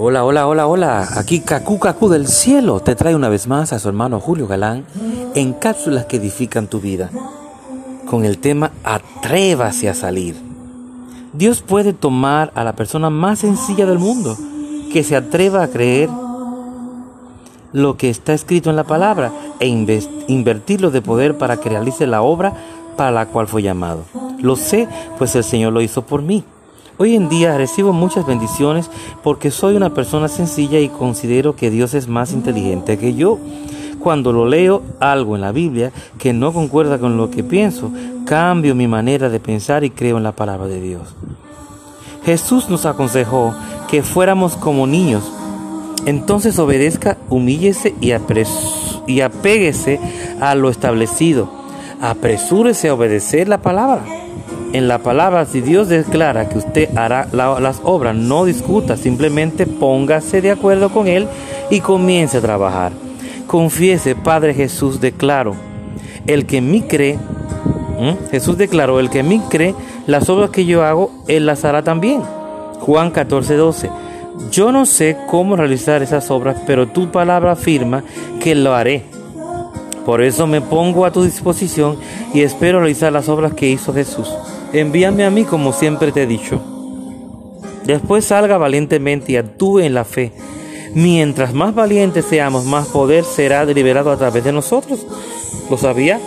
Hola, hola, hola, hola. Aquí Cacu Cacu del cielo te trae una vez más a su hermano Julio Galán en cápsulas que edifican tu vida. Con el tema Atrévase a salir. Dios puede tomar a la persona más sencilla del mundo que se atreva a creer lo que está escrito en la palabra e invertirlo de poder para que realice la obra para la cual fue llamado. Lo sé, pues el Señor lo hizo por mí. Hoy en día recibo muchas bendiciones porque soy una persona sencilla y considero que Dios es más inteligente que yo. Cuando lo leo algo en la Biblia que no concuerda con lo que pienso, cambio mi manera de pensar y creo en la palabra de Dios. Jesús nos aconsejó que fuéramos como niños. Entonces obedezca, humíllese y, y apéguese a lo establecido. Apresúrese a obedecer la palabra. En la palabra, si Dios declara que usted hará las obras, no discuta, simplemente póngase de acuerdo con Él y comience a trabajar. Confiese, Padre Jesús, declaro, el que en mí cree, Jesús declaró, el que en mí cree, las obras que yo hago, Él las hará también. Juan 14, 12. Yo no sé cómo realizar esas obras, pero tu palabra afirma que lo haré. Por eso me pongo a tu disposición y espero realizar las obras que hizo Jesús envíame a mí como siempre te he dicho. Después salga valientemente y actúe en la fe. Mientras más valientes seamos, más poder será deliberado a través de nosotros. ¿Lo sabía?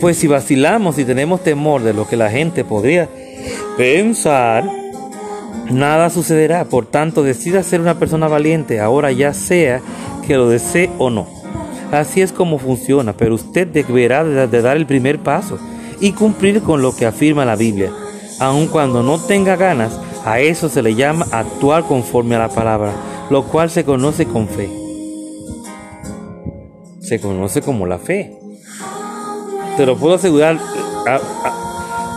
Pues si vacilamos y tenemos temor de lo que la gente podría pensar, nada sucederá. Por tanto, decida ser una persona valiente, ahora ya sea que lo desee o no. Así es como funciona, pero usted deberá de dar el primer paso y cumplir con lo que afirma la Biblia. Aun cuando no tenga ganas, a eso se le llama actuar conforme a la palabra, lo cual se conoce con fe. Se conoce como la fe. Te lo puedo asegurar,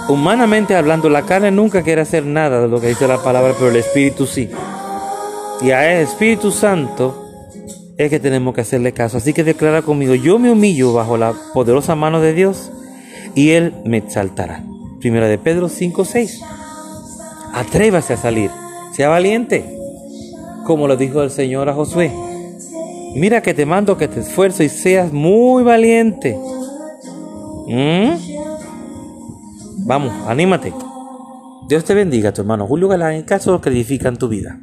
humanamente hablando, la carne nunca quiere hacer nada de lo que dice la palabra, pero el Espíritu sí. Y a el Espíritu Santo es que tenemos que hacerle caso. Así que declara conmigo, yo me humillo bajo la poderosa mano de Dios y Él me exaltará. Primera de Pedro 5, 6. Atrévase a salir, sea valiente, como lo dijo el Señor a Josué. Mira que te mando que te esfuerzo y seas muy valiente. ¿Mm? Vamos, anímate. Dios te bendiga, tu hermano Julio Galán, en caso que edifican tu vida.